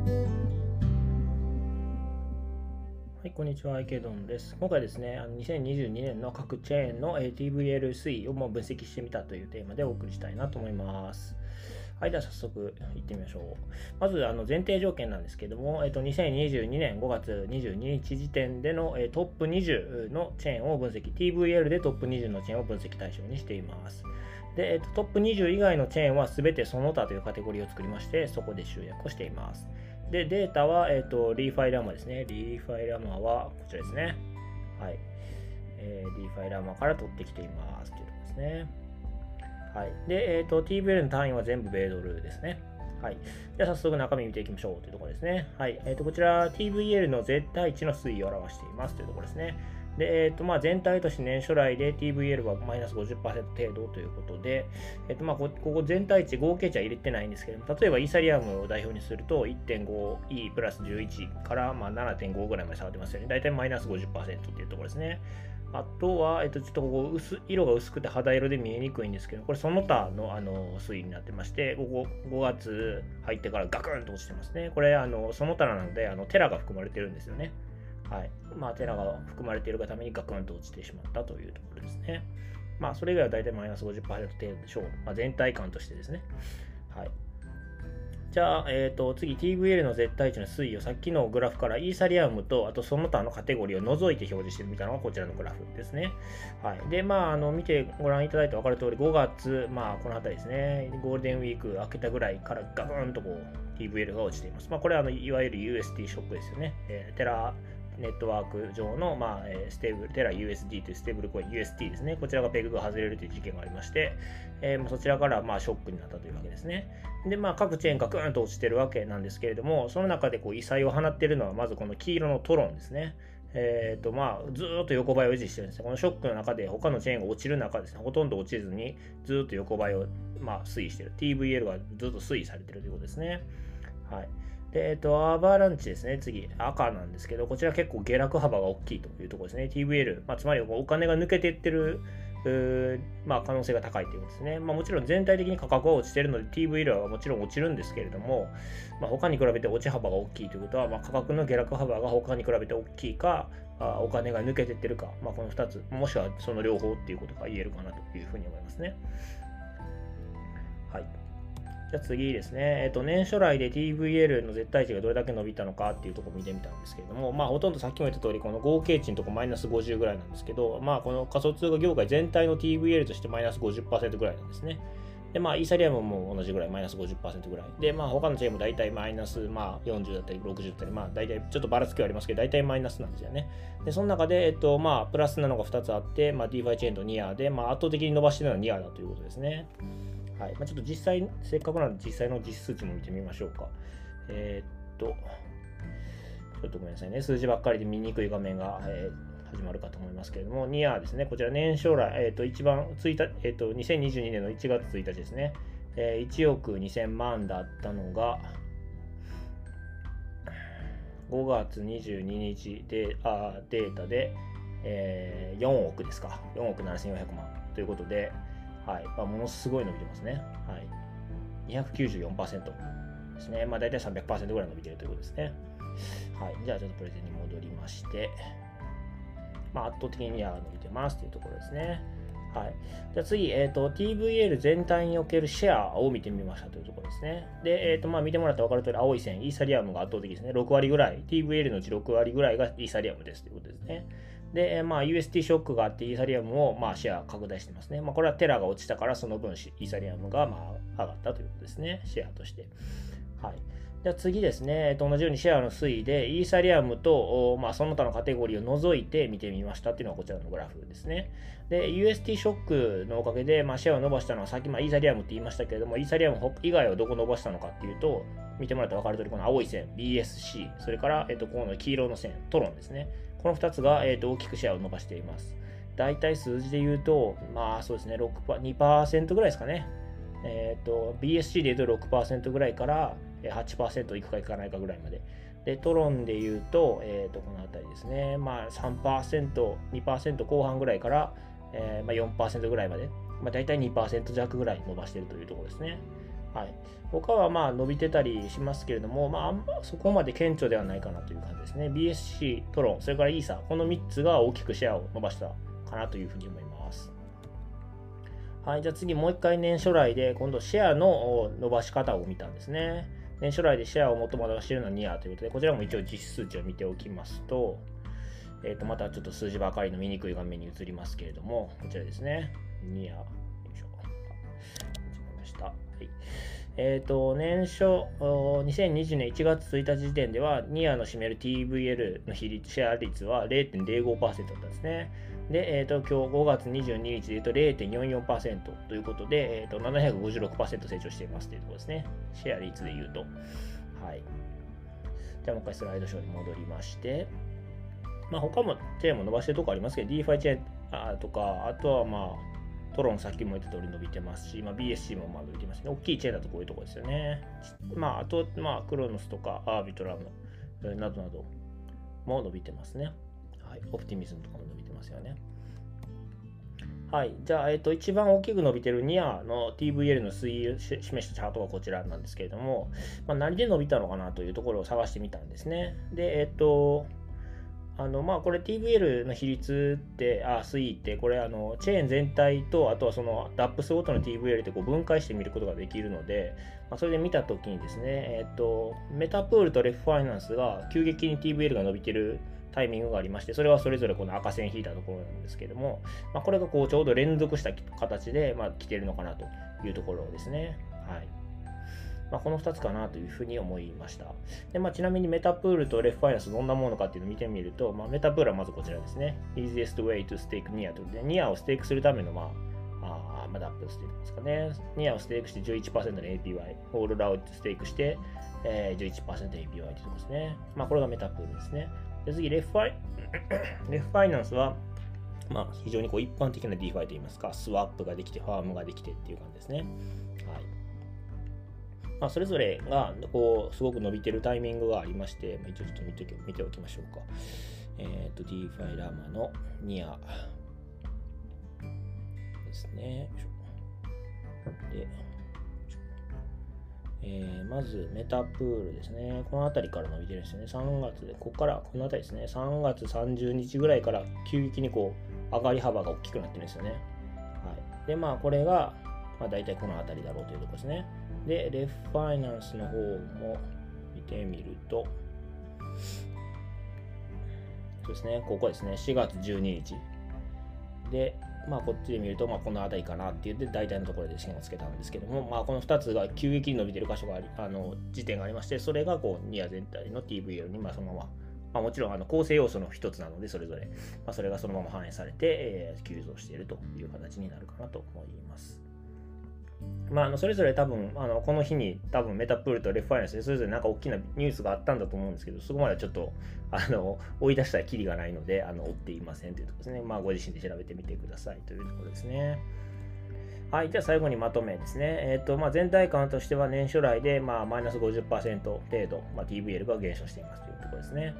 はい、こんにちは、アイケドンです。今回ですね、あの2022年の各チェーンの TVL 推移をもう分析してみたというテーマでお送りしたいなと思います。はい、では早速行ってみましょう。まず、あの前提条件なんですけども、えっと、2022年5月22日時点での、えトップ20のチェーンを分析、TVL でトップ20のチェーンを分析対象にしています。で、えっと、トップ20以外のチェーンは全てその他というカテゴリーを作りまして、そこで集約をしています。で、データは、えっ、ー、と、リーファイラマですね。リーファイラマはこちらですね。はい。えー、リーファイラマから取ってきていますというところですね。はい。で、えっ、ー、と、TVL の単位は全部米ドルですね。はい。では早速中身見ていきましょうというところですね。はい。えっ、ー、と、こちら TVL の絶対値の推移を表していますというところですね。で、えーとまあ、全体として年初来で TVL はマイナス50%程度ということで、えーとまあ、ここ全体値合計値は入れてないんですけど、例えばイーサリアムを代表にすると 1.5E プラス11からまあ7.5ぐらいまで下がってますよね。大体マイナス50%っていうところですね。あとは、えっと、ちょっとここ薄、色が薄くて肌色で見えにくいんですけど、これその他のあの推移になってまして、ここ5月入ってからガクンと落ちてますね。これ、あのその他なので、あのテラが含まれてるんですよね。はい。まあ、テラが含まれているがためにガクンと落ちてしまったというところですね。まあ、それ以外は大体マイナス50%程度でしょう。まあ、全体感としてですね。はい。じゃあ、え、ー、と、次 TVL の絶対値の推移をさっきのグラフからイーサリアムと、あとその他のカテゴリーを除いて表示してみたのがこちらのグラフですね。はい。で、まあ、あの、見てご覧いただいて分かる通り、5月、まあ、この辺りですね、ゴールデンウィーク明けたぐらいからガクンとこう、TVL が落ちています。まあ、これはあのいわゆる UST ショックですよね。えー、テラネットワーク上の、まあ、ステーブル、テラ USD というステーブルコイン UST ですね。こちらがペグが外れるという事件がありまして、えー、そちらからまあショックになったというわけですね。で、まあ、各チェーンがグーンと落ちてるわけなんですけれども、その中でこう異彩を放っているのは、まずこの黄色のトロンですね。えーとまあ、ずっと横ばいを維持してるんですね。このショックの中で他のチェーンが落ちる中ですね、ほとんど落ちずにずっと横ばいを、まあ、推移してる。TVL がずっと推移されてるということですね。はい。で、えっと、アバランチですね。次、赤なんですけど、こちら結構下落幅が大きいというところですね。TVL、まあ、つまりお金が抜けていってる、まあ、可能性が高いということですね。まあ、もちろん全体的に価格は落ちてるので TVL はもちろん落ちるんですけれども、まあ、他に比べて落ち幅が大きいということは、まあ、価格の下落幅が他に比べて大きいか、あお金が抜けていってるか、まあ、この2つ、もしくはその両方っていうことが言えるかなというふうに思いますね。じゃあ次ですね、えっ、と、年初来で TVL の絶対値がどれだけ伸びたのかっていうところを見てみたんですけれども、まあ、ほとんどさっきも言った通り、この合計値のところマイナス50ぐらいなんですけど、まあ、この仮想通貨業界全体の TVL としてマイナス50%ぐらいなんですね。で、まあ、イーサリアムも同じぐらい、マイナス50%ぐらい。で、まあ、他のチェーンも大体マイナス、まあ、40だったり、60だったり、まあ、大体、ちょっとばらつきはありますけど、大体マイナスなんですよね。で、その中で、えっと、まあ、プラスなのが2つあって、まあ、DeFi チェーンとニアで、まあ、圧倒的に伸ばしてるのはニアだということですね。はい。まあ、ちょっと実際、せっかくなので実際の実数値も見てみましょうか。えー、っと、ちょっとごめんなさいね、数字ばっかりで見にくい画面が、えー、始まるかと思いますけれども、ニアですね、こちら年将来、えー、っと、一番、1日、えー、っと、2022年の1月1日ですね、えー、1億2000万だったのが、5月22日であデータで、えー、4億ですか。4億7400万。ということで、はいまあ、ものすごい伸びてますね。はい、294%ですね。まあ、大体300%ぐらい伸びてるということですね。はい、じゃあちょっとプレゼンに戻りまして、まあ、圧倒的には伸びてますというところですね。はい。じゃあ次、え、ー、と、TVL 全体におけるシェアを見てみましたというところですね。で、え、ー、と、まあ、見てもらったら分かる通り、青い線、イーサリアムが圧倒的ですね。6割ぐらい、TVL のうち6割ぐらいがイーサリアムですということですね。で、まあ、UST ショックがあって、イーサリアムも、まあ、シェア拡大してますね。まあ、これはテラが落ちたから、その分、イーサリアムが、まあ、上がったということですね。シェアとして。はい。じゃ次ですね、えっと、同じようにシェアの推移で、イーサリアムと、まあ、その他のカテゴリーを除いて見てみましたっていうのがこちらのグラフですね。で、UST ショックのおかげで、まあ、シェアを伸ばしたのは、さっき、まあ、イーサリアムって言いましたけれども、イーサリアム以外はどこ伸ばしたのかっていうと、見てもらったら分かる通り、この青い線、BSC、それから、えっと、この黄色の線、トロンですね。この2つが、えーと、大きくシェアを伸ばしています。大体数字で言うと、まあそうですね、6 2%ぐらいですかね。えっ、ー、と、BSC で言うと6%ぐらいから8%いくかいかないかぐらいまで。で、トロンで言うと、えっ、ー、と、この辺りですね、まあ3%、2%後半ぐらいから、えーまあ、4%ぐらいまで、まあ、大体2%弱ぐらい伸ばしているというところですね。はい、他はまあ伸びてたりしますけれども、まあ、あんまそこまで顕著ではないかなという感じですね。BSC、トロン、それからイーサこの3つが大きくシェアを伸ばしたかなというふうに思います。はい、じゃあ次もう一回年初来で今度シェアの伸ばし方を見たんですね。年初来でシェアを最も伸ばしているのはニアということで、こちらも一応実数値を見ておきますと、えー、とまたちょっと数字ばかりの見にくい画面に移りますけれども、こちらですね。ニア、よいしょ。間違えました。い。えっ、ー、と、年初、2020年1月1日時点では、ニアの占める TVL の比率、シェア率は0.05%だったんですね。で、えっ、ー、と、今日5月22日で言うと0.44%ということで、えっ、ー、と、756%成長していますというところですね。シェア率で言うと。はい。じゃあもう一回スライドショーに戻りまして、まあ他もチェーンも伸ばしてるとこありますけど、DeFi チェーンとか、あとはまあ、トロンさっきも言った通り伸びてますし、まあ、BSC もまあ伸びてますね。大きいチェーンだとこういうとこですよね。まあ、あと、まあ、クロノスとかアービトラムなどなども伸びてますね。はい。オプティミズムとかも伸びてますよね。はい。じゃあ、えっ、と、一番大きく伸びてるニアの TVL の推移を示したチャートがこちらなんですけれども、まあ、何で伸びたのかなというところを探してみたんですね。で、えっ、と、あのまあこれ TVL の比率ってあ推移ってこれあのチェーン全体とあとはその DAPS ごとの TVL ってこう分解して見ることができるので、まあ、それで見たときにですね、えっ、とメタプールとレフファイナンスが急激に TVL が伸びてるタイミングがありまして、それはそれぞれこの赤線引いたところなんですけども、まあ、これがこうちょうど連続した形で、まあ、来てるのかなというところですね。はい。まあ、この2つかなというふうに思いました。でまあ、ちなみにメタプールとレフファイナンスどんなものかっていうのを見てみると、まあ、メタプールはまずこちらですね。easiest way to stake near ということで、ニアをステークするための、まあ、あまだアップステークですかね。ニアをステークして11%の APY、オールラウトステークして、えー、11%APY というところですね。まあ、これがメタプールですね。で次、レフファイ レフファイナンスは、まあ、非常にこう一般的な DeFi といいますか、スワップができて、ファームができてっていう感じですね。はい。まあ、それぞれがこうすごく伸びてるタイミングがありまして、まあ、一応ちょっと見て見ておきましょうか。えっ、ー、と、DeFi ラマのニアですね。で、えー、まずメタプールですね。この辺りから伸びてるんですよね。3月で、ここから、この辺りですね。3月30日ぐらいから急激にこう上がり幅が大きくなってるんですよね。はい。で、まあこれが、まあ大体この辺りだろうというところですね。で、レフファイナンスの方も見てみると、そうですね、ここですね、4月12日。で、まあ、こっちで見ると、まあ、この辺りかなって言って、大体のところで線をつけたんですけども、まあ、この2つが急激に伸びてる箇所があり、あの、時点がありまして、それが、こう、ニア全体の TVL に、まあ、そのまま、まあ、もちろん、あの、構成要素の一つなので、それぞれ、まあ、それがそのまま反映されて、えー、急増しているという形になるかなと思います。まあ、あのそれぞれ多分あのこの日に多分メタプールとレファイナンスでそれぞれなんか大きなニュースがあったんだと思うんですけどそこまではちょっとあの追い出したらきりがないのであの追っていませんというところですね。まあご自身で調べてみてくださいというところですね。はい、じゃあ最後にまとめですね。えっ、ー、とまあ、全体感としては年初来で、まあ、マイナス50%程度、まあ、TVL が減少していますというところですね。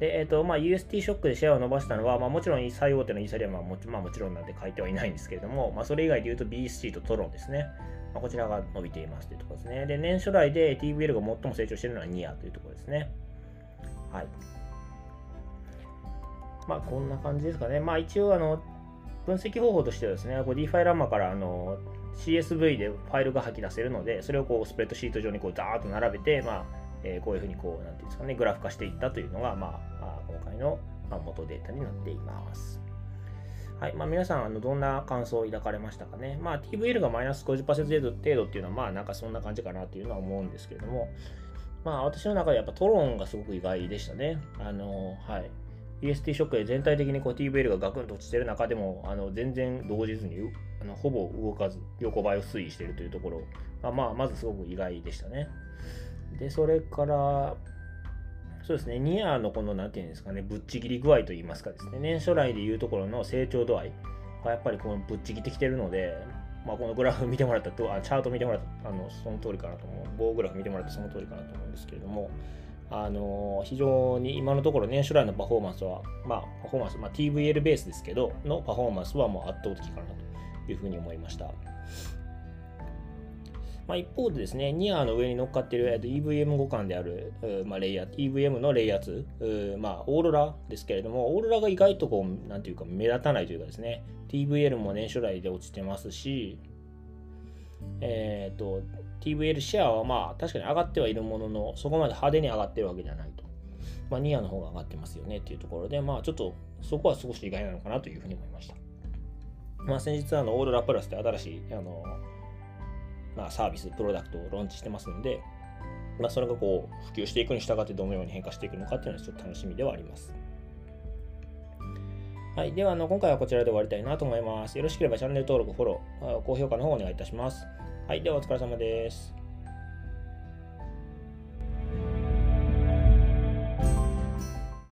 で、えっ、ー、と、まあ、UST ショックでシェアを伸ばしたのは、まあ、もちろん最大手のイーサリアムはもち,、まあ、もちろんなんて書いてはいないんですけれども、まあ、それ以外で言うと BSC とトロンですね。まあ、こちらが伸びていますというところですね。で、年初来で TVL が最も成長しているのはニアというところですね。はい。まあ、こんな感じですかね。まあ、一応、あの、分析方法としてはですね、DeFi ランマからあの CSV でファイルが吐き出せるので、それをこうスプレッドシート上にこうザーッと並べて、まあ、えー、こういうふうにこう、なんていうんですかね、グラフ化していったというのが、まあ、今回の元データになっています。はいまあ、皆さんあのどんな感想を抱かれましたかね？まあ、TVL がマイナス50%程度程度っていうのは、まあなんかそんな感じかなというのは思うんですけれども、まあ私の中でやっぱトロンがすごく意外でしたね。あの、はい。EST ショックで全体的にこう TVL がガクンと落ちてる中でも、あの全然動じずにあのほぼ動かず横ばいを推移しているというところが、まあ、まずすごく意外でしたね。で、それから、そうですね、ニアのこの、なんていうんですかね、ぶっちぎり具合といいますかですね、年初来でいうところの成長度合いがやっぱりこのぶっちぎってきてるので、まあ、このグラフ見てもらったと、あチャート見てもらったあのその通りかなと思う、棒グラフ見てもらったその通りかなと思うんですけれども、あの非常に今のところ年初来のパフォーマンスは、まあ、パフォーマンス、まあ、TVL ベースですけど、のパフォーマンスはもう圧倒的かなというふうに思いました。まあ、一方でですね、ニアの上に乗っかっている EVM 互換である、まあ、レイヤー、EVM のレイヤー2、まあ、オーロラですけれども、オーロラが意外とこう、なんていうか目立たないというかですね、TVL も年初来で落ちてますし、えっ、ー、と、TVL シェアはまあ確かに上がってはいるものの、そこまで派手に上がってるわけじゃないと。まあ、ニアの方が上がってますよねっていうところで、まあちょっとそこは少し意外なのかなというふうに思いました。まあ先日あのオーロラプラスで新しいあの、まあ、サービス、プロダクトをローンチしてますので、まあ、それがこう普及していくに従ってどのように変化していくのかっていうのはちょっと楽しみではあります。はい。では、あの今回はこちらで終わりたいなと思います。よろしければチャンネル登録、フォロー、高評価の方をお願いいたします。はい。では、お疲れ様です。